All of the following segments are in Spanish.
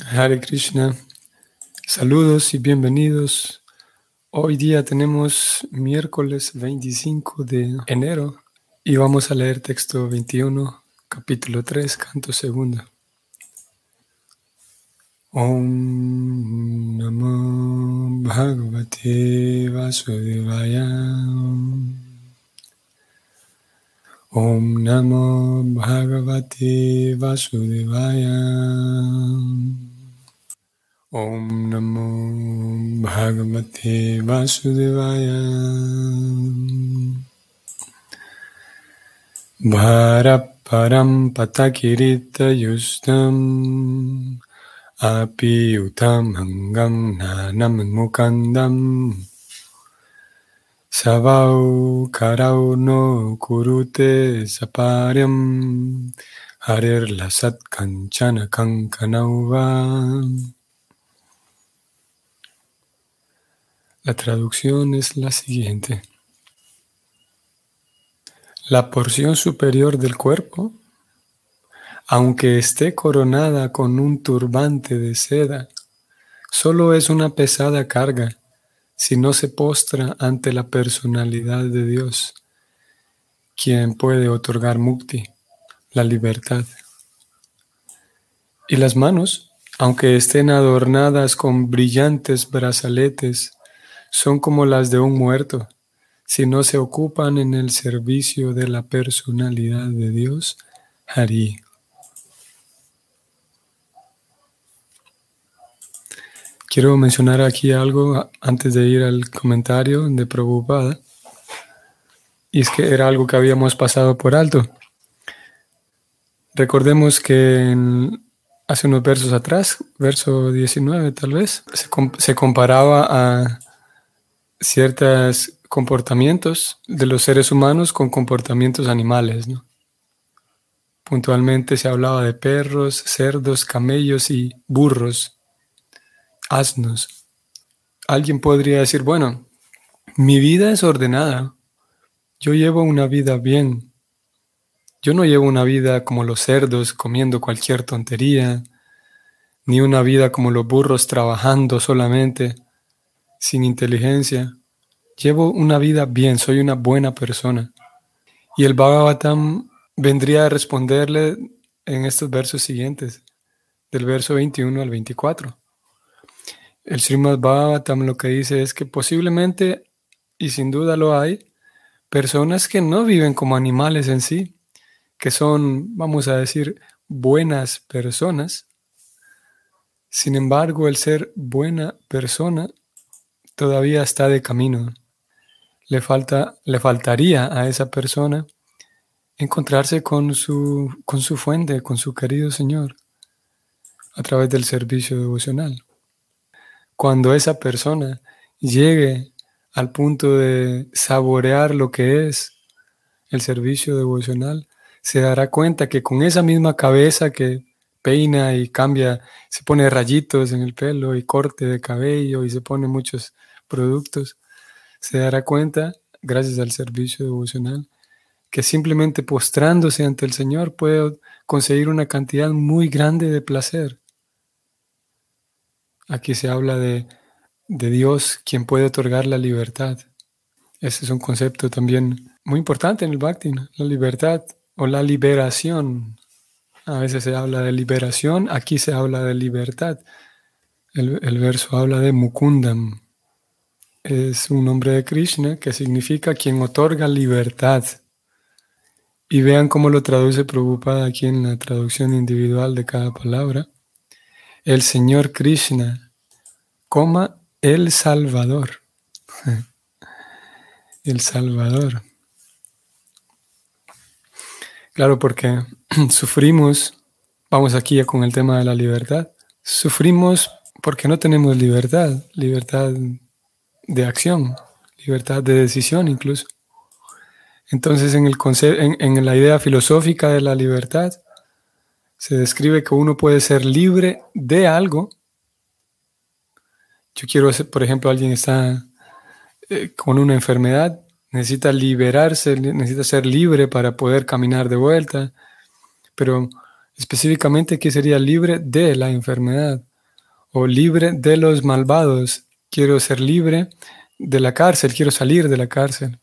Hare Krishna. Saludos y bienvenidos. Hoy día tenemos miércoles 25 de enero y vamos a leer texto 21, capítulo 3, canto segundo. Om Namo Bhagavate Vasudevaya. Om Namo Bhagavate Vasudevaya. Om Namo Bhagavate Vasudevaya. Bharaparam Patakirita Yustam Api Utam Hangam Nanam Savau Karau no Kurute Saparyam Harir Lasat Kanchana Kankanauva. La traducción es la siguiente. La porción superior del cuerpo, aunque esté coronada con un turbante de seda, solo es una pesada carga si no se postra ante la personalidad de Dios, quien puede otorgar mukti, la libertad. Y las manos, aunque estén adornadas con brillantes brazaletes, son como las de un muerto, si no se ocupan en el servicio de la personalidad de Dios, Hari. Quiero mencionar aquí algo antes de ir al comentario de Prabhupada, y es que era algo que habíamos pasado por alto. Recordemos que hace unos versos atrás, verso 19 tal vez, se, se comparaba a ciertos comportamientos de los seres humanos con comportamientos animales. ¿no? Puntualmente se hablaba de perros, cerdos, camellos y burros, asnos. Alguien podría decir, bueno, mi vida es ordenada, yo llevo una vida bien, yo no llevo una vida como los cerdos comiendo cualquier tontería, ni una vida como los burros trabajando solamente sin inteligencia. Llevo una vida bien, soy una buena persona. Y el Bhagavatam vendría a responderle en estos versos siguientes, del verso 21 al 24. El Srimad Bhagavatam lo que dice es que posiblemente, y sin duda lo hay, personas que no viven como animales en sí, que son, vamos a decir, buenas personas. Sin embargo, el ser buena persona todavía está de camino. Le, falta, le faltaría a esa persona encontrarse con su, con su fuente, con su querido Señor, a través del servicio devocional. Cuando esa persona llegue al punto de saborear lo que es el servicio devocional, se dará cuenta que con esa misma cabeza que peina y cambia, se pone rayitos en el pelo y corte de cabello y se pone muchos productos, se dará cuenta, gracias al servicio devocional, que simplemente postrándose ante el Señor puede conseguir una cantidad muy grande de placer. Aquí se habla de, de Dios, quien puede otorgar la libertad. Ese es un concepto también muy importante en el Bhakti, la libertad o la liberación. A veces se habla de liberación, aquí se habla de libertad. El, el verso habla de Mukundam, es un nombre de Krishna que significa quien otorga libertad. Y vean cómo lo traduce Prabhupada aquí en la traducción individual de cada palabra. El Señor Krishna, coma el Salvador. El Salvador. Claro, porque sufrimos, vamos aquí con el tema de la libertad, sufrimos porque no tenemos libertad, libertad de acción, libertad de decisión incluso. Entonces, en, el en, en la idea filosófica de la libertad, se describe que uno puede ser libre de algo. Yo quiero, por ejemplo, alguien está eh, con una enfermedad, necesita liberarse, necesita ser libre para poder caminar de vuelta, pero Específicamente, ¿qué sería libre de la enfermedad o libre de los malvados. Quiero ser libre de la cárcel, quiero salir de la cárcel.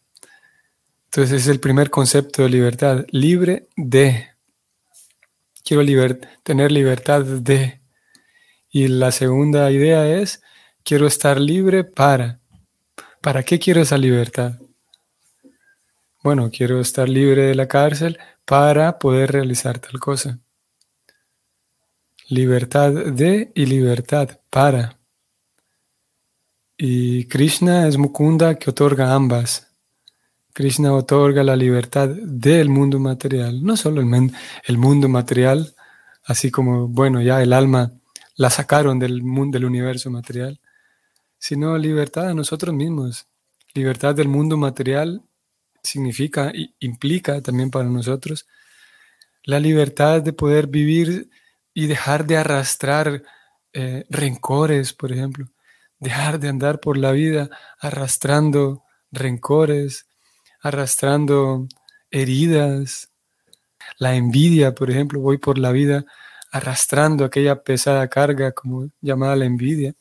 Entonces es el primer concepto de libertad, libre de. Quiero tener libertad de. Y la segunda idea es, quiero estar libre para. ¿Para qué quiero esa libertad? Bueno, quiero estar libre de la cárcel para poder realizar tal cosa. Libertad de y libertad para. Y Krishna es Mukunda que otorga ambas. Krishna otorga la libertad del mundo material, no solo el, mundo material, así como, bueno, ya el alma la sacaron del mundo, del universo material, sino libertad a nosotros mismos. Libertad del mundo material significa y implica también para nosotros la libertad de poder vivir y dejar de arrastrar eh, rencores, por ejemplo, dejar de andar por la vida arrastrando rencores, arrastrando heridas. La envidia, por ejemplo, voy por la vida arrastrando aquella pesada carga como llamada la envidia.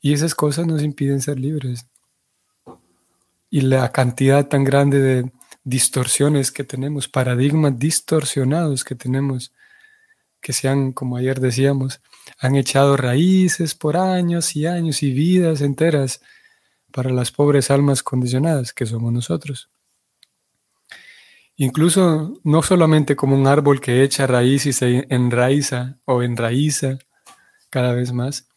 Y esas cosas nos impiden ser libres. Y la cantidad tan grande de distorsiones que tenemos, paradigmas distorsionados que tenemos, que se han, como ayer decíamos, han echado raíces por años y años y vidas enteras para las pobres almas condicionadas que somos nosotros. Incluso no solamente como un árbol que echa raíz y se enraiza o enraiza cada vez más,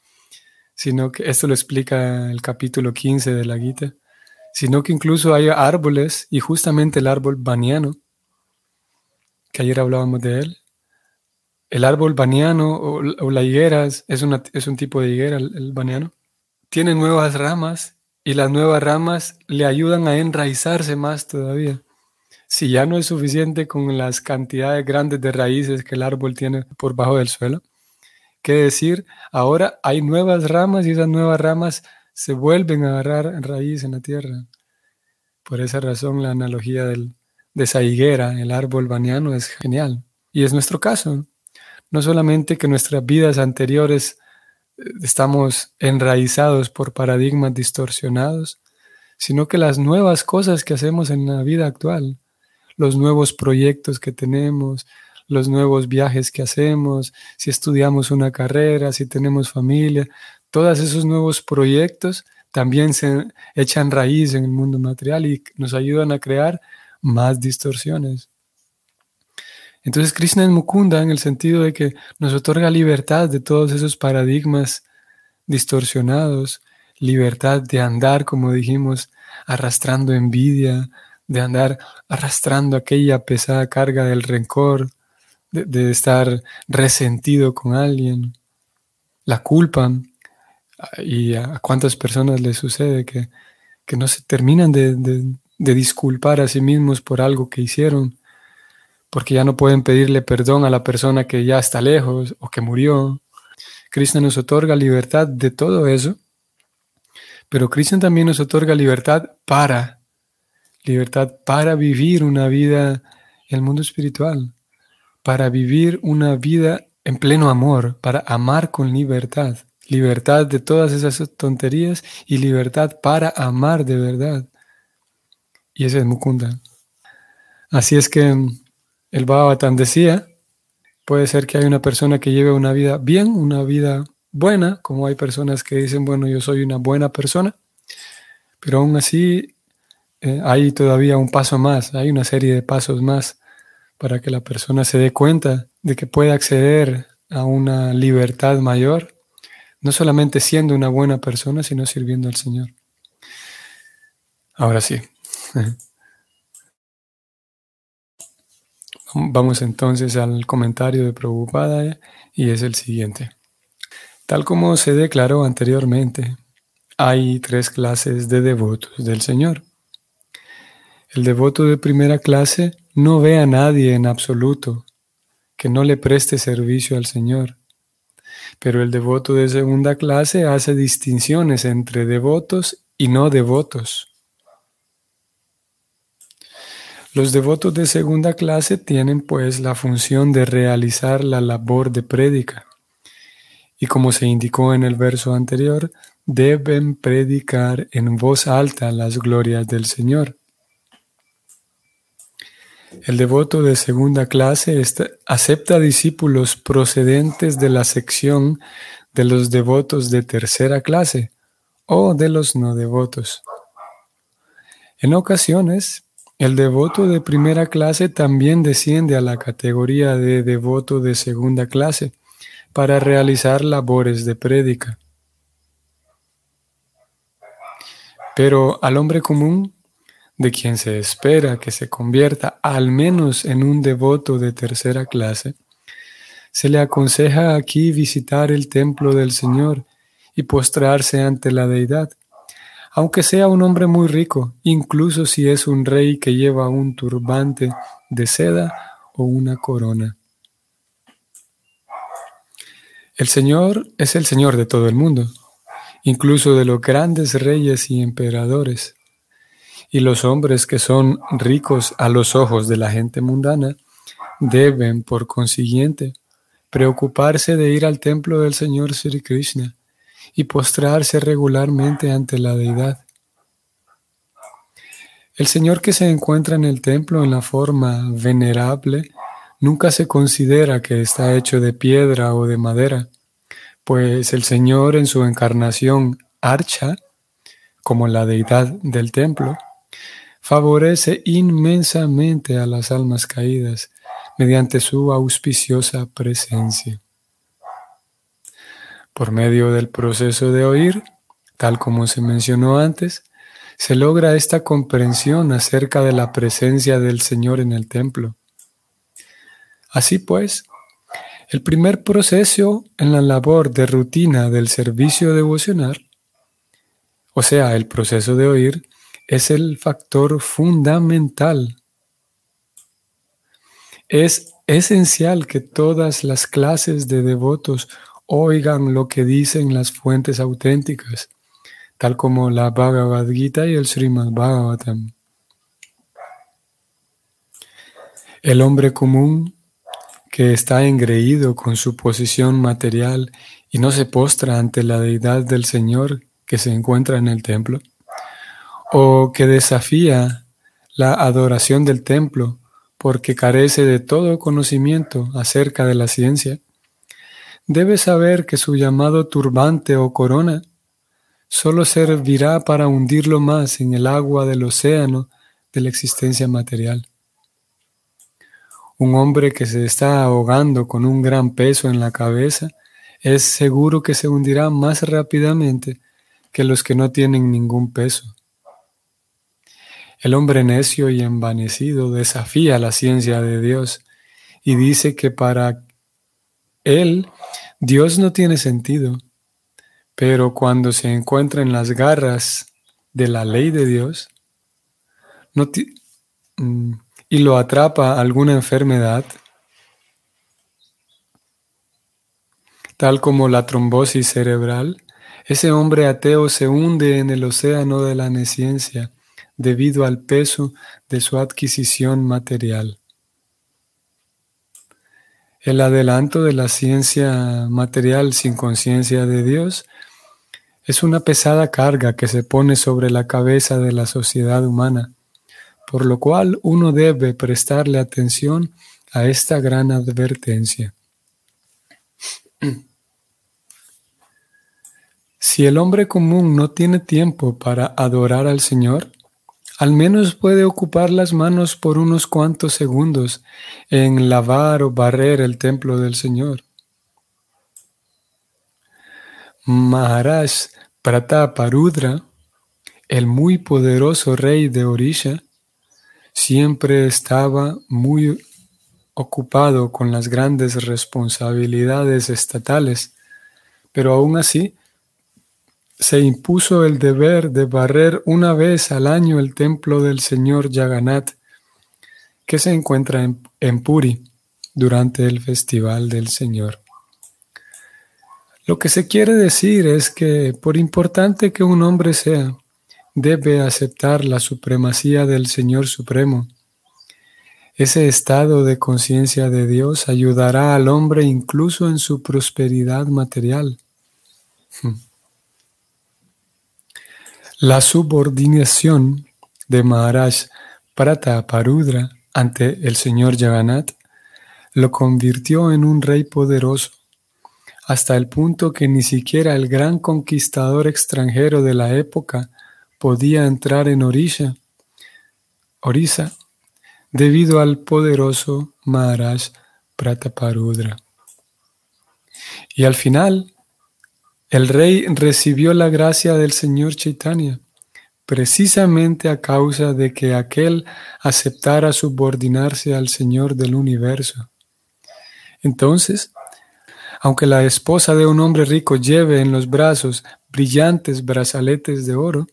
sino que esto lo explica el capítulo 15 de la Gita, sino que incluso hay árboles y justamente el árbol baniano, que ayer hablábamos de él, el árbol baniano o, la higuera es, es, un tipo de higuera, el, el baniano, tiene nuevas ramas y las nuevas ramas le ayudan a enraizarse más todavía. Si ya no es suficiente con las cantidades grandes de raíces que el árbol tiene por bajo del suelo, ¿qué decir? Ahora hay nuevas ramas y esas nuevas ramas se vuelven a agarrar raíz en la tierra. Por esa razón la analogía del, de esa higuera, el árbol baniano, es genial. Y es nuestro caso. No solamente que nuestras vidas anteriores estamos enraizados por paradigmas distorsionados, sino que las nuevas cosas que hacemos en la vida actual, los nuevos proyectos que tenemos, los nuevos viajes que hacemos, si estudiamos una carrera, si tenemos familia, todos esos nuevos proyectos también se echan raíz en el mundo material y nos ayudan a crear más distorsiones. Entonces Krishna es Mukunda en el sentido de que nos otorga libertad de todos esos paradigmas distorsionados, libertad de andar, como dijimos, arrastrando envidia, de andar arrastrando aquella pesada carga del rencor, de, estar resentido con alguien, la culpa. Y a cuántas personas les sucede que, no se terminan de, de disculpar a sí mismos por algo que hicieron porque ya no pueden pedirle perdón a la persona que ya está lejos o que murió. Krishna nos otorga libertad de todo eso, pero Krishna también nos otorga libertad para, libertad para vivir una vida en el mundo espiritual, para vivir una vida en pleno amor, para amar con libertad, libertad de todas esas tonterías y libertad para amar de verdad. Y ese es Mukunda. Así es que el Bhagavatam decía, puede ser que hay una persona que lleve una vida bien, una vida buena, como hay personas que dicen, bueno, yo soy una buena persona, pero aún así eh, hay todavía un paso más, hay una serie de pasos más para que la persona se dé cuenta de que puede acceder a una libertad mayor, no solamente siendo una buena persona, sino sirviendo al Señor. Ahora sí. Vamos entonces al comentario de Prabhupada y es el siguiente. Tal como se declaró anteriormente, hay tres clases de devotos del Señor. El devoto de primera clase no ve a nadie en absoluto que no le preste servicio al Señor. Pero el devoto de segunda clase hace distinciones entre devotos y no devotos. Los devotos de segunda clase tienen pues la función de realizar la labor de prédica. Y como se indicó en el verso anterior, deben predicar en voz alta las glorias del Señor. El devoto de segunda clase acepta discípulos procedentes de la sección de los devotos de tercera clase o de los no devotos. En ocasiones, el devoto de primera clase también desciende a la categoría de devoto de segunda clase para realizar labores de prédica. Pero al hombre común, de quien se espera que se convierta al menos en un devoto de tercera clase, se le aconseja aquí visitar el templo del Señor y postrarse ante la deidad, aunque sea un hombre muy rico, incluso si es un rey que lleva un turbante de seda o una corona. El Señor es el Señor de todo el mundo, incluso de los grandes reyes y emperadores. Y los hombres que son ricos a los ojos de la gente mundana deben, por consiguiente, preocuparse de ir al templo del Señor Sri Krishna y postrarse regularmente ante la deidad. El Señor que se encuentra en el templo en la forma venerable nunca se considera que está hecho de piedra o de madera, pues el Señor en su encarnación Archa, como la deidad del templo, favorece inmensamente a las almas caídas mediante su auspiciosa presencia. Por medio del proceso de oír, tal como se mencionó antes, se logra esta comprensión acerca de la presencia del Señor en el templo. Así pues, el primer proceso en la labor de rutina del servicio devocional, o sea, el proceso de oír, es el factor fundamental. Es esencial que todas las clases de devotos oigan lo que dicen las fuentes auténticas, tal como la Bhagavad Gita y el Srimad Bhagavatam. El hombre común que está engreído con su posición material y no se postra ante la deidad del Señor que se encuentra en el templo, o que desafía la adoración del templo porque carece de todo conocimiento acerca de la ciencia, debe saber que su llamado turbante o corona solo servirá para hundirlo más en el agua del océano de la existencia material. Un hombre que se está ahogando con un gran peso en la cabeza es seguro que se hundirá más rápidamente que los que no tienen ningún peso. El hombre necio y envanecido desafía la ciencia de Dios y dice que para él Dios no tiene sentido, pero cuando se encuentra en las garras de la ley de Dios, mm, y lo atrapa alguna enfermedad, tal como la trombosis cerebral, ese hombre ateo se hunde en el océano de la nesciencia debido al peso de su adquisición material. El adelanto de la ciencia material sin conciencia de Dios es una pesada carga que se pone sobre la cabeza de la sociedad humana por lo cual uno debe prestarle atención a esta gran advertencia. Si el hombre común no tiene tiempo para adorar al Señor, al menos puede ocupar las manos por unos cuantos segundos en lavar o barrer el templo del Señor. Maharaj Prataparudra, el muy poderoso rey de Orisha, siempre estaba muy ocupado con las grandes responsabilidades estatales, pero aún así se impuso el deber de barrer una vez al año el templo del señor Jagannath, que se encuentra en, en Puri durante el festival del Señor. Lo que se quiere decir es que, por importante que un hombre sea, debe aceptar la supremacía del Señor Supremo ese estado de conciencia de Dios ayudará al hombre incluso en su prosperidad material. La subordinación de Maharaj Prataparudra ante el señor Jagannath lo convirtió en un rey poderoso, hasta el punto que ni siquiera el gran conquistador extranjero de la época podía entrar en Orissa, Orissa debido al poderoso Maharaj Prataparudra. Y al final, el rey recibió la gracia del Señor Chaitanya, precisamente a causa de que aquel aceptara subordinarse al Señor del universo. Entonces, aunque la esposa de un hombre rico lleve en los brazos brillantes brazaletes de oro,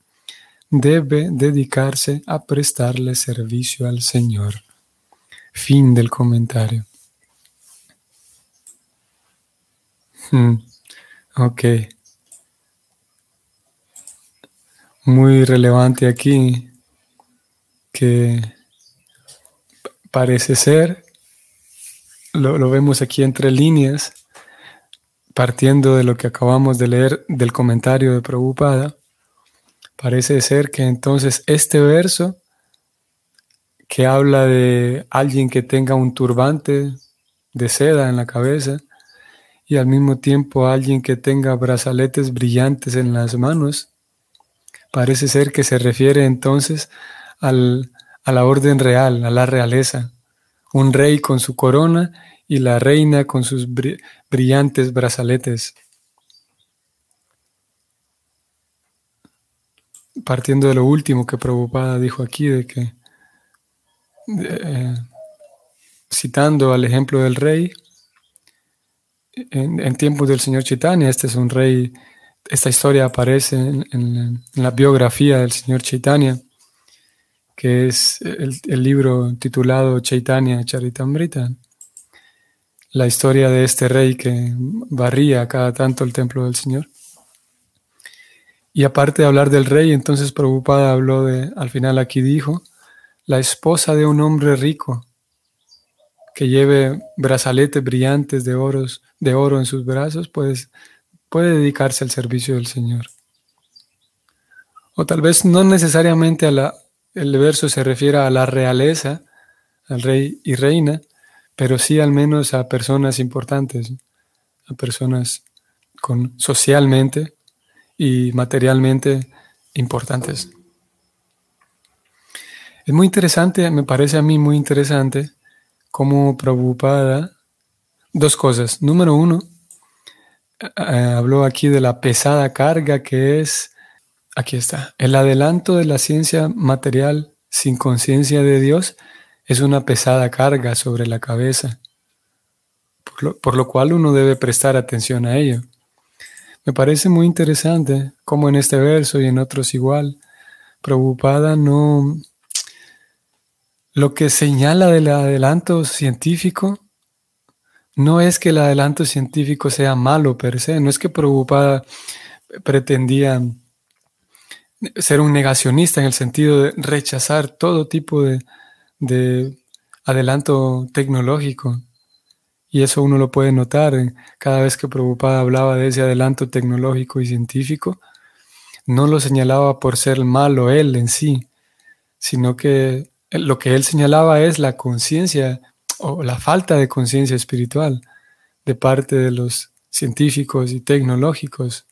debe dedicarse a prestarle servicio al Señor. Fin del comentario. Hmm. Ok. Muy relevante aquí que parece ser, lo, vemos aquí entre líneas, partiendo de lo que acabamos de leer del comentario de Prabhupada, parece ser que entonces este verso que habla de alguien que tenga un turbante de seda en la cabeza, y al mismo tiempo alguien que tenga brazaletes brillantes en las manos. Parece ser que se refiere entonces al, a la orden real, a la realeza. Un rey con su corona y la reina con sus brillantes brazaletes. Partiendo de lo último que Prabhupada dijo aquí, de que, eh, citando al ejemplo del rey, en, tiempos del señor Chaitanya, este es un rey, esta historia aparece en, la biografía del señor Chaitanya, que es el, libro titulado Chaitanya Charitamrita, la historia de este rey que barría cada tanto el templo del Señor. Y aparte de hablar del rey, entonces Prabhupada habló de, al final aquí dijo, la esposa de un hombre rico que lleve brazaletes brillantes de, oros, de oro en sus brazos, pues, puede dedicarse al servicio del Señor. O tal vez no necesariamente a la, el verso se refiera a la realeza, al rey y reina, pero sí al menos a personas importantes, a personas con socialmente y materialmente importantes. Es muy interesante, me parece a mí muy interesante como preocupada dos cosas. Número uno, eh, habló aquí de la pesada carga que es, aquí está, el adelanto de la ciencia material sin conciencia de Dios es una pesada carga sobre la cabeza, por lo, cual uno debe prestar atención a ello. Me parece muy interesante como en este verso y en otros igual, preocupada no, lo que señala del adelanto científico no es que el adelanto científico sea malo per se, no es que Preocupada pretendía ser un negacionista en el sentido de rechazar todo tipo de, adelanto tecnológico. Y eso uno lo puede notar cada vez que Preocupada hablaba de ese adelanto tecnológico y científico. No lo señalaba por ser malo él en sí, sino que lo que él señalaba es la conciencia o la falta de conciencia espiritual de parte de los científicos y tecnológicos.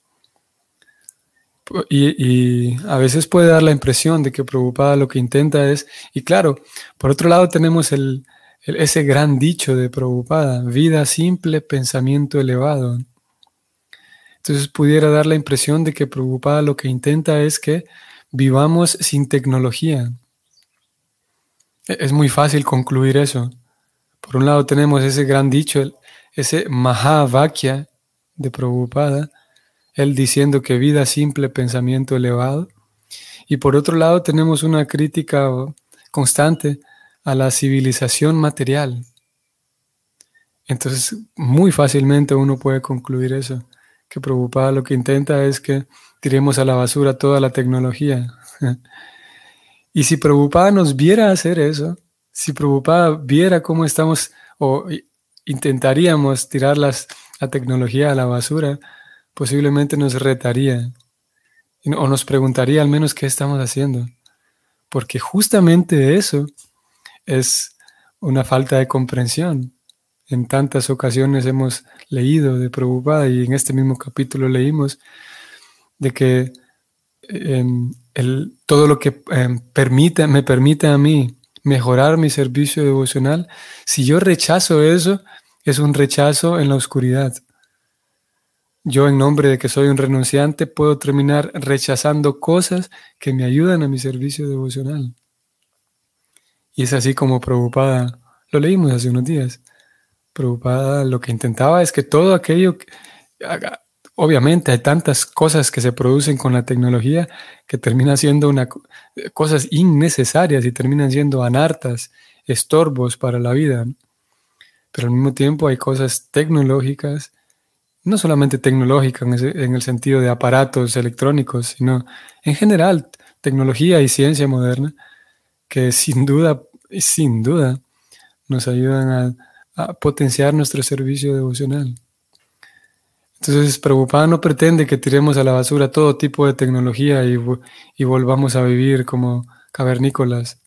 Y, a veces puede dar la impresión de que preocupada lo que intenta es, y claro, por otro lado tenemos el, ese gran dicho de preocupada, vida simple, pensamiento elevado. Entonces pudiera dar la impresión de que preocupada lo que intenta es que vivamos sin tecnología, es muy fácil concluir eso. Por un lado tenemos ese gran dicho, ese Mahavakya de Prabhupada, él diciendo que vida simple, pensamiento elevado. Y por otro lado tenemos una crítica constante a la civilización material. Entonces, muy fácilmente uno puede concluir eso, que Prabhupada lo que intenta es que tiremos a la basura toda la tecnología Y si Prabhupada nos viera hacer eso, si Prabhupada viera cómo estamos o intentaríamos tirar las, la tecnología a la basura, posiblemente nos retaría o nos preguntaría al menos qué estamos haciendo. Porque justamente eso es una falta de comprensión. En tantas ocasiones hemos leído de Prabhupada y en este mismo capítulo leímos de que em, todo lo que permite, me permite a mí mejorar mi servicio devocional, si yo rechazo eso, es un rechazo en la oscuridad. Yo en nombre de que soy un renunciante puedo terminar rechazando cosas que me ayudan a mi servicio devocional. Y es así como preocupada, lo leímos hace unos días, preocupada lo que intentaba es que todo aquello, obviamente hay tantas cosas que se producen con la tecnología que terminan siendo una, cosas innecesarias y terminan siendo anartas, estorbos para la vida. Pero al mismo tiempo hay cosas tecnológicas, no solamente tecnológicas en, el sentido de aparatos electrónicos, sino en general tecnología y ciencia moderna que sin duda, sin duda, nos ayudan a potenciar nuestro servicio devocional. Entonces, Prabhupada no pretende que tiremos a la basura todo tipo de tecnología y, y volvamos a vivir como cavernícolas,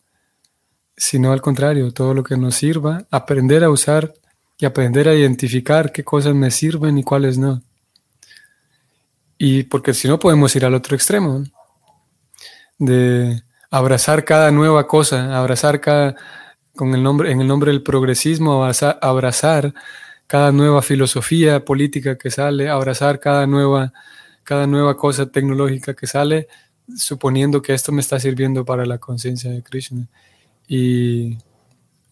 sino al contrario, todo lo que nos sirva, aprender a usar y aprender a identificar qué cosas me sirven y cuáles no. Y porque si no podemos ir al otro extremo, de abrazar cada nueva cosa, abrazar cada, con el nombre, en el nombre del progresismo, abrazar, abrazar cada nueva filosofía política que sale, abrazar cada nueva, cada nueva cosa tecnológica que sale, suponiendo que esto me está sirviendo para la conciencia de Krishna. Y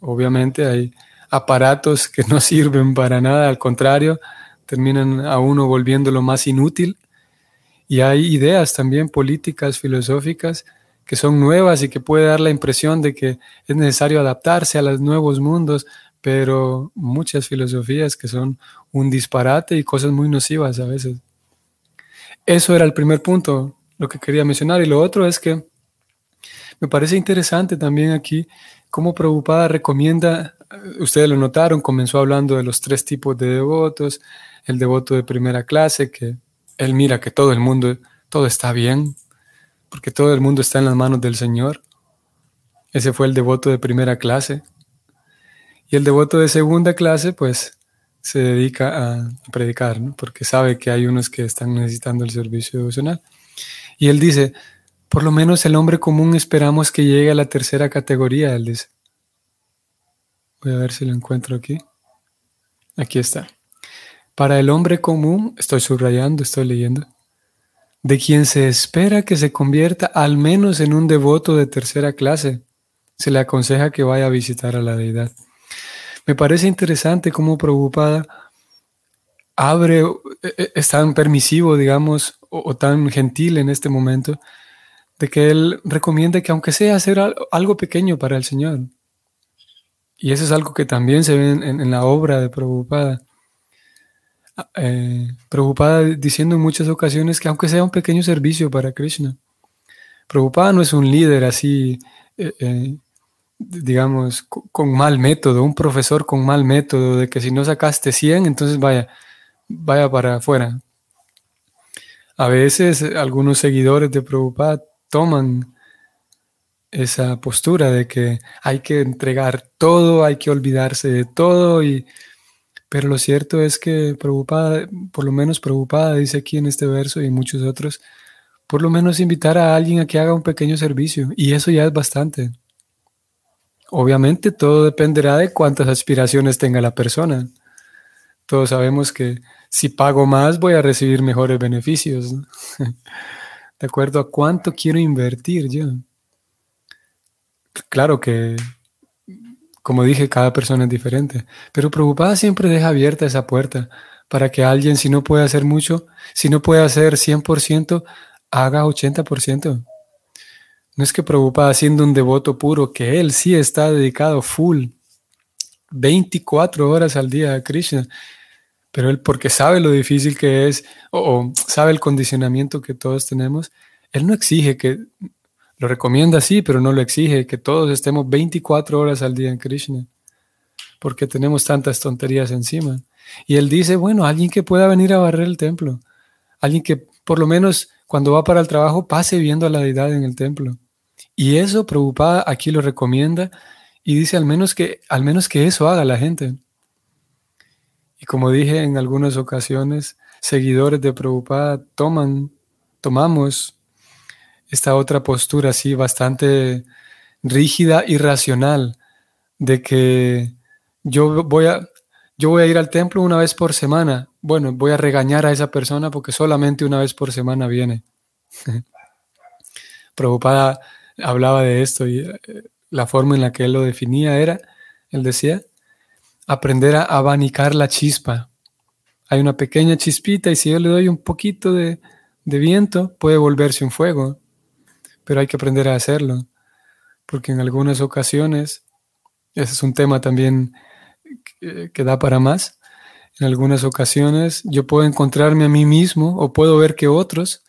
obviamente hay aparatos que no sirven para nada, al contrario, terminan a uno volviéndolo más inútil. Y hay ideas también políticas, filosóficas, que son nuevas y que puede dar la impresión de que es necesario adaptarse a los nuevos mundos, pero muchas filosofías que son un disparate y cosas muy nocivas a veces. Eso era el primer punto, lo que quería mencionar. Y lo otro es que me parece interesante también aquí cómo Prabhupada recomienda, eh, ustedes lo notaron, comenzó hablando de los tres tipos de devotos, el devoto de primera clase, que él mira que todo el mundo, todo está bien, porque todo el mundo está en las manos del Señor. Ese fue el devoto de primera clase. Y el devoto de segunda clase, pues, se dedica a predicar, ¿no? porque sabe que hay unos que están necesitando el servicio devocional. Y él dice, por lo menos el hombre común esperamos que llegue a la tercera categoría, él dice. Voy a ver si lo encuentro aquí. Aquí está. Para el hombre común, estoy subrayando, estoy leyendo, de quien se espera que se convierta al menos en un devoto de tercera clase, se le aconseja que vaya a visitar a la deidad. Me parece interesante cómo Preocupada abre, e, e, es tan permisivo, digamos, o, tan gentil en este momento, de que él recomienda que aunque sea hacer algo pequeño para el Señor. Y eso es algo que también se ve en, la obra de Prabhupada. Ah, eh, Prabhupada diciendo en muchas ocasiones que aunque sea un pequeño servicio para Krishna. Prabhupada no es un líder así eh, eh, digamos, con mal método, un profesor con mal método, de que si no sacaste 100, entonces vaya, vaya para afuera. A veces algunos seguidores de Prabhupada toman esa postura de que hay que entregar todo, hay que olvidarse de todo, y, pero lo cierto es que Prabhupada, por lo menos Prabhupada dice aquí en este verso y muchos otros, por lo menos invitar a alguien a que haga un pequeño servicio, y eso ya es bastante. Obviamente todo dependerá de cuántas aspiraciones tenga la persona. Todos sabemos que si pago más voy a recibir mejores beneficios. de acuerdo a cuánto quiero invertir yo. Claro que, como dije, cada persona es diferente, pero preocupada siempre deja abierta esa puerta para que alguien, si no puede hacer mucho, si no puede hacer 100%, haga 80%. No es que preocupada siendo un devoto puro, que él sí está dedicado full, 24 horas al día a Krishna, pero él porque sabe lo difícil que es o, sabe el condicionamiento que todos tenemos, él no exige que Lo recomienda, sí, pero no lo exige, que todos estemos 24 horas al día en Krishna, porque tenemos tantas tonterías encima. Y él dice, bueno, alguien que pueda venir a barrer el templo, alguien que por lo menos cuando va para el trabajo pase viendo a la deidad en el templo. Y eso, preocupada, aquí lo recomienda y dice al menos que, al menos que eso haga la gente. Y como dije en algunas ocasiones, seguidores de Prabhupada toman, tomamos esta otra postura así bastante rígida y racional de que yo voy a yo voy a ir al templo una vez por semana. Bueno, voy a regañar a esa persona porque solamente una vez por semana viene. Prabhupada hablaba de esto y eh, la forma en la que él lo definía era, él decía, aprender a abanicar la chispa. Hay una pequeña chispita y si yo le doy un poquito de, viento puede volverse un fuego, pero hay que aprender a hacerlo, porque en algunas ocasiones, ese es un tema también que, que da para más, en algunas ocasiones yo puedo encontrarme a mí mismo o puedo ver que otros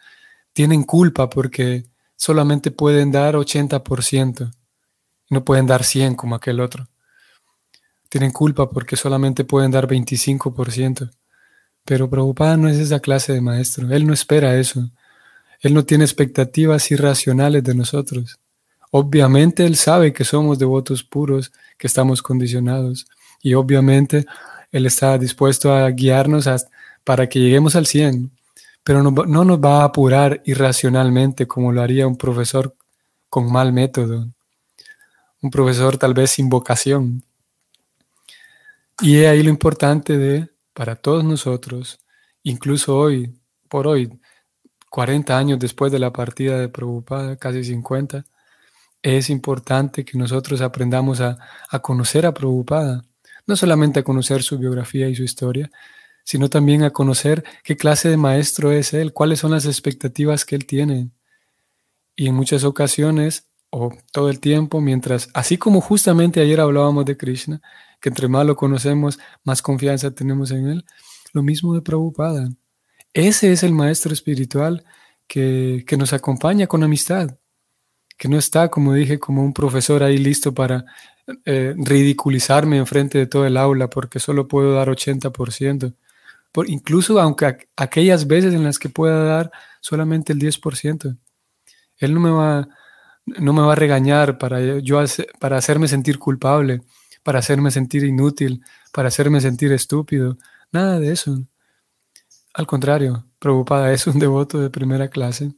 tienen culpa porque solamente pueden dar 80%, no pueden dar 100 como aquel otro. Tienen culpa porque solamente pueden dar 25%. Pero Prabhupada no es esa clase de maestro. Él no espera eso. Él no tiene expectativas irracionales de nosotros. Obviamente Él sabe que somos devotos puros, que estamos condicionados. Y obviamente Él está dispuesto a guiarnos para que lleguemos al 100 pero no, nos va a apurar irracionalmente como lo haría un profesor con mal método, un profesor tal vez sin vocación. Y es ahí lo importante de, para todos nosotros, incluso hoy, por hoy, 40 años después de la partida de Prabhupada, casi 50, es importante que nosotros aprendamos a, a conocer a Prabhupada, no solamente a conocer su biografía y su historia, sino también a conocer qué clase de maestro es él, cuáles son las expectativas que él tiene. Y en muchas ocasiones, o todo el tiempo, mientras, así como justamente ayer hablábamos de Krishna, que entre más lo conocemos, más confianza tenemos en él, lo mismo de Prabhupada. Ese es el maestro espiritual que, nos acompaña con amistad, que no está, como dije, como un profesor ahí listo para eh, ridiculizarme enfrente de todo el aula porque solo puedo dar 80% incluso aunque aquellas veces en las que pueda dar solamente el 10%. Él no me va, no me va a regañar para, yo, para hacerme sentir culpable, para hacerme sentir inútil, para hacerme sentir estúpido. Nada de eso. Al contrario, preocupada es un devoto de primera clase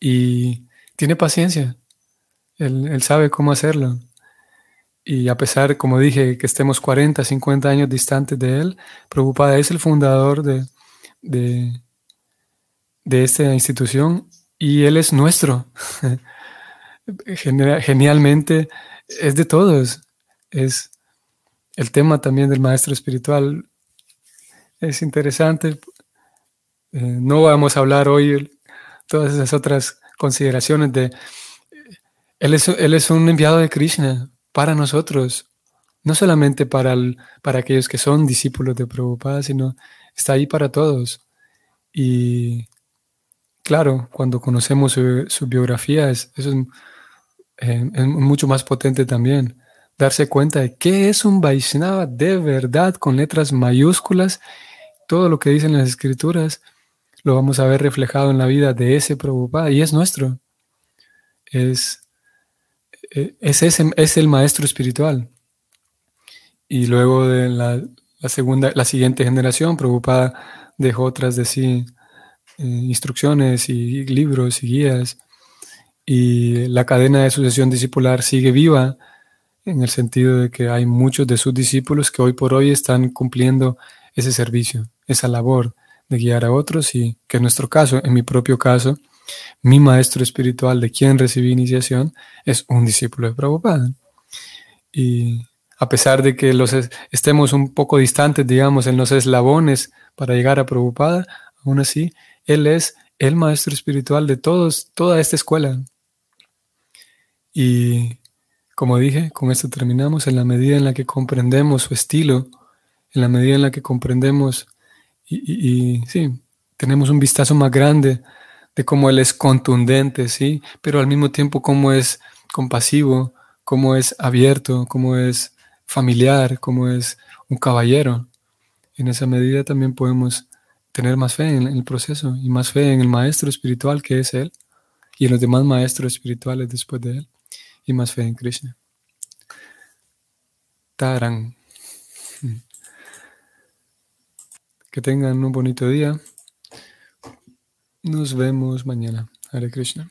y tiene paciencia. él sabe cómo hacerlo. Y a pesar, como dije, que estemos 40, 50 años distantes de él, Prabhupada es el fundador de, de, esta institución y él es nuestro. Genialmente es de todos. Es el tema también del maestro espiritual. Es interesante. Eh, no vamos a hablar hoy todas esas otras consideraciones de... Él es, él es un enviado de Krishna, para nosotros, no solamente para, para aquellos que son discípulos de Prabhupada, sino está ahí para todos. Y claro, cuando conocemos su, biografía, es, eso eh, es, mucho más potente también. Darse cuenta de qué es un Vaishnava de verdad, con letras mayúsculas, todo lo que dicen las escrituras, lo vamos a ver reflejado en la vida de ese Prabhupada y es nuestro. Es, eh, es, es el maestro espiritual. Y luego de la, segunda, la siguiente generación, preocupada dejó otras de sí eh, instrucciones y libros y guías. Y la cadena de sucesión discipular sigue viva en el sentido de que hay muchos de sus discípulos que hoy por hoy están cumpliendo ese servicio, esa labor de guiar a otros y que en nuestro caso, en mi propio caso, mi maestro espiritual de quien recibí iniciación es un discípulo de Prabhupada. Y a pesar de que los estemos un poco distantes, digamos, en los eslabones para llegar a Prabhupada, aún así, él es el maestro espiritual de todos, toda esta escuela. Y como dije, con esto terminamos, en la medida en la que comprendemos su estilo, en la medida en la que comprendemos y, y sí, tenemos un vistazo más grande de cómo Él es contundente, ¿sí? Pero al mismo tiempo cómo es compasivo, cómo es abierto, cómo es familiar, cómo es un caballero. En esa medida también podemos tener más fe en el proceso y más fe en el maestro espiritual que es Él y en los demás maestros espirituales después de Él y más fe en Krishna. Taran. Que tengan un bonito día. Nos vemos mañana. Hare Krishna.